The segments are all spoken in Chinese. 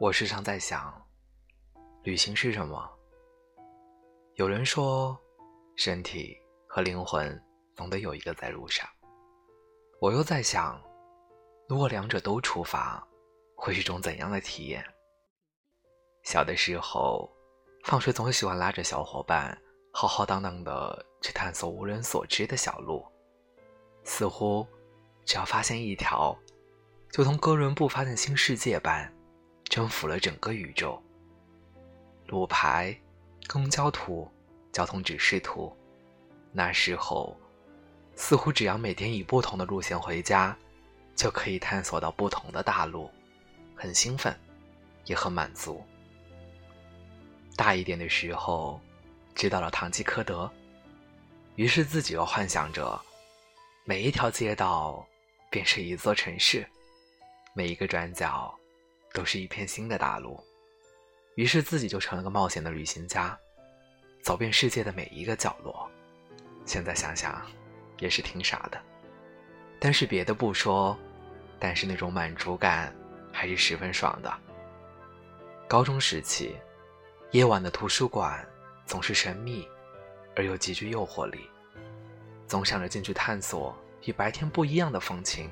我时常在想，旅行是什么？有人说，身体和灵魂总得有一个在路上。我又在想，如果两者都出发，会是种怎样的体验？小的时候，放学总喜欢拉着小伙伴，浩浩荡荡的去探索无人所知的小路，似乎只要发现一条。就同哥伦布发现新世界般，征服了整个宇宙。路牌、公交图、交通指示图，那时候似乎只要每天以不同的路线回家，就可以探索到不同的大陆，很兴奋，也很满足。大一点的时候，知道了堂吉诃德，于是自己又幻想着，每一条街道便是一座城市。每一个转角，都是一片新的大陆。于是自己就成了个冒险的旅行家，走遍世界的每一个角落。现在想想，也是挺傻的。但是别的不说，但是那种满足感还是十分爽的。高中时期，夜晚的图书馆总是神秘，而又极具诱惑力，总想着进去探索与白天不一样的风情。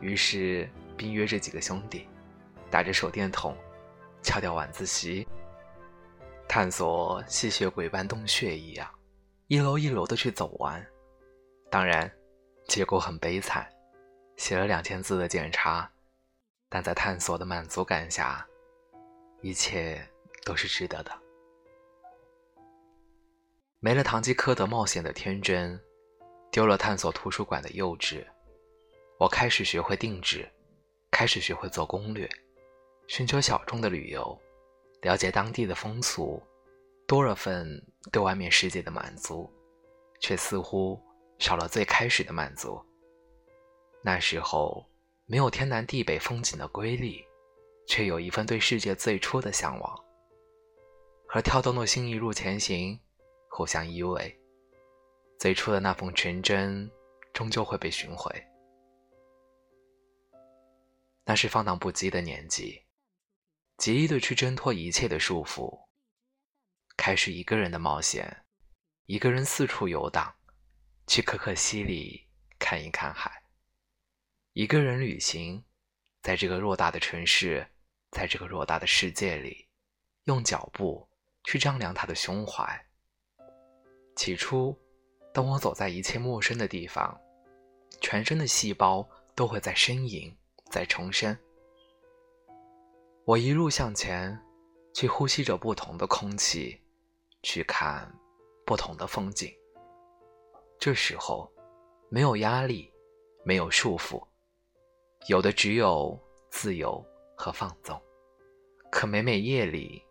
于是。并约着几个兄弟，打着手电筒，敲掉晚自习，探索吸血鬼般洞穴一样，一楼一楼的去走完。当然，结果很悲惨，写了两千字的检查，但在探索的满足感下，一切都是值得的。没了堂吉诃德冒险的天真，丢了探索图书馆的幼稚，我开始学会定制。开始学会做攻略，寻求小众的旅游，了解当地的风俗，多了份对外面世界的满足，却似乎少了最开始的满足。那时候没有天南地北风景的瑰丽，却有一份对世界最初的向往。和跳动的心一路前行，互相依偎，最初的那份纯真，终究会被寻回。那是放荡不羁的年纪，极力的去挣脱一切的束缚，开始一个人的冒险，一个人四处游荡，去可可西里看一看海，一个人旅行，在这个偌大的城市，在这个偌大的世界里，用脚步去丈量他的胸怀。起初，当我走在一切陌生的地方，全身的细胞都会在呻吟。在重生，我一路向前，去呼吸着不同的空气，去看不同的风景。这时候，没有压力，没有束缚，有的只有自由和放纵。可每每夜里，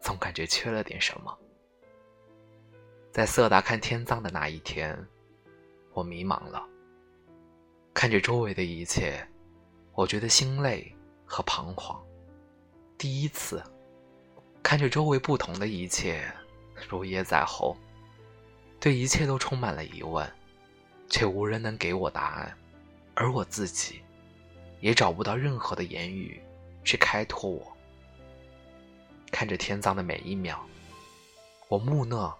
总感觉缺了点什么。在色达看天葬的那一天，我迷茫了，看着周围的一切。我觉得心累和彷徨。第一次看着周围不同的一切，如耶在后，对一切都充满了疑问，却无人能给我答案，而我自己也找不到任何的言语去开拓我。看着天葬的每一秒，我木讷、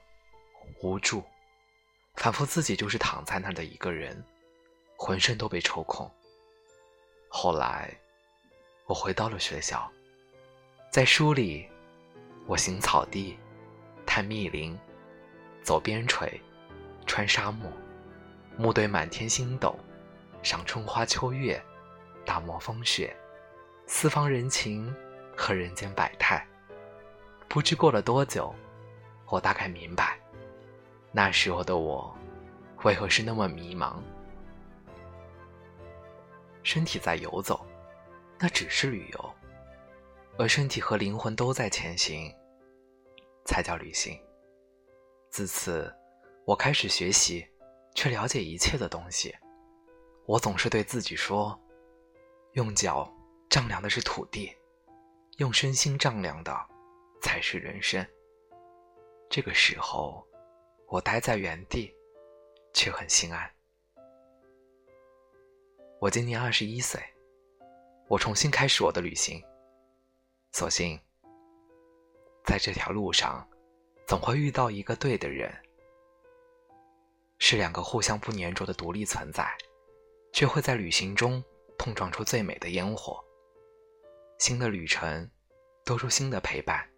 无助，仿佛自己就是躺在那儿的一个人，浑身都被抽空。后来，我回到了学校，在书里，我行草地，探密林，走边陲，穿沙漠，目对满天星斗，赏春花秋月，大漠风雪，四方人情和人间百态。不知过了多久，我大概明白，那时候的我，为何是那么迷茫。身体在游走，那只是旅游；而身体和灵魂都在前行，才叫旅行。自此，我开始学习，去了解一切的东西。我总是对自己说：“用脚丈量的是土地，用身心丈量的才是人生。”这个时候，我待在原地，却很心安。我今年二十一岁，我重新开始我的旅行。所幸，在这条路上，总会遇到一个对的人。是两个互相不粘着的独立存在，却会在旅行中碰撞出最美的烟火。新的旅程，多出新的陪伴，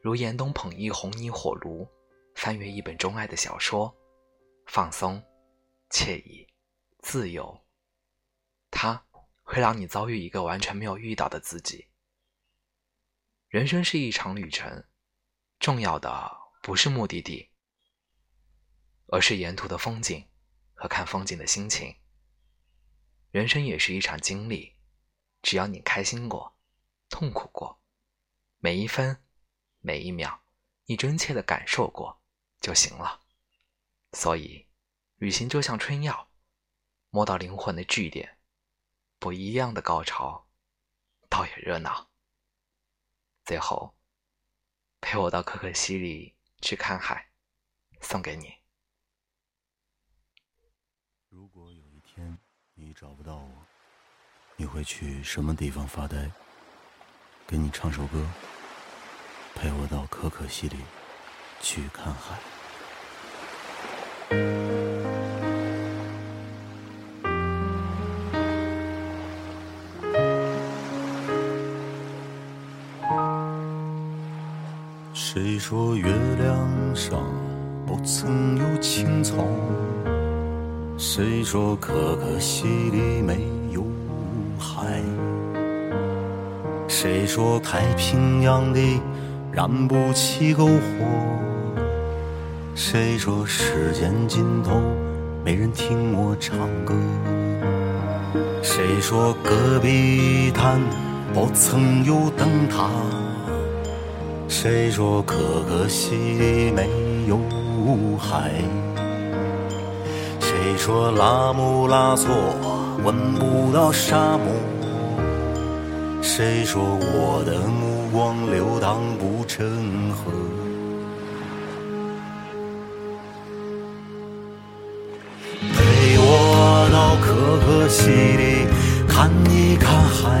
如严冬捧一红泥火炉，翻阅一本钟爱的小说，放松、惬意、自由。它会让你遭遇一个完全没有遇到的自己。人生是一场旅程，重要的不是目的地。而是沿途的风景和看风景的心情。人生也是一场经历，只要你开心过、痛苦过，每一分、每一秒，你真切的感受过就行了。所以，旅行就像春药，摸到灵魂的据点，不一样的高潮，倒也热闹。最后，陪我到可可西里去看海，送给你。如果有一天你找不到我，你会去什么地方发呆？给你唱首歌，陪我到可可西里去看海。谁说月亮上不曾有青草？谁说可可西里没有海？谁说太平洋里燃不起篝火？谁说时间尽头没人听我唱歌？谁说戈壁滩不曾有灯塔？谁说可可西里没有海？谁说拉姆拉措闻不到沙漠？谁说我的目光流淌不成河？陪我到可可西里看一看海，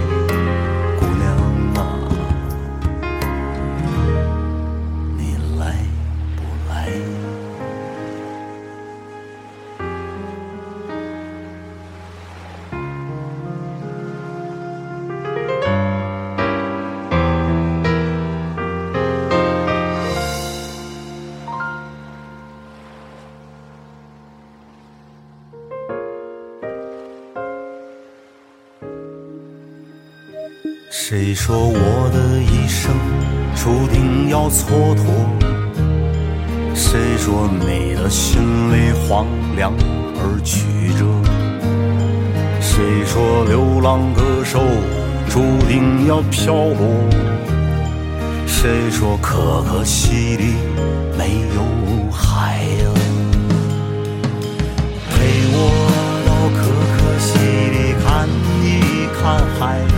谁说我的一生注定要蹉跎？谁说你的心里荒凉而曲折？谁说流浪歌手注定要漂泊？谁说可可西里没有海啊？陪我到可可西里看一看海。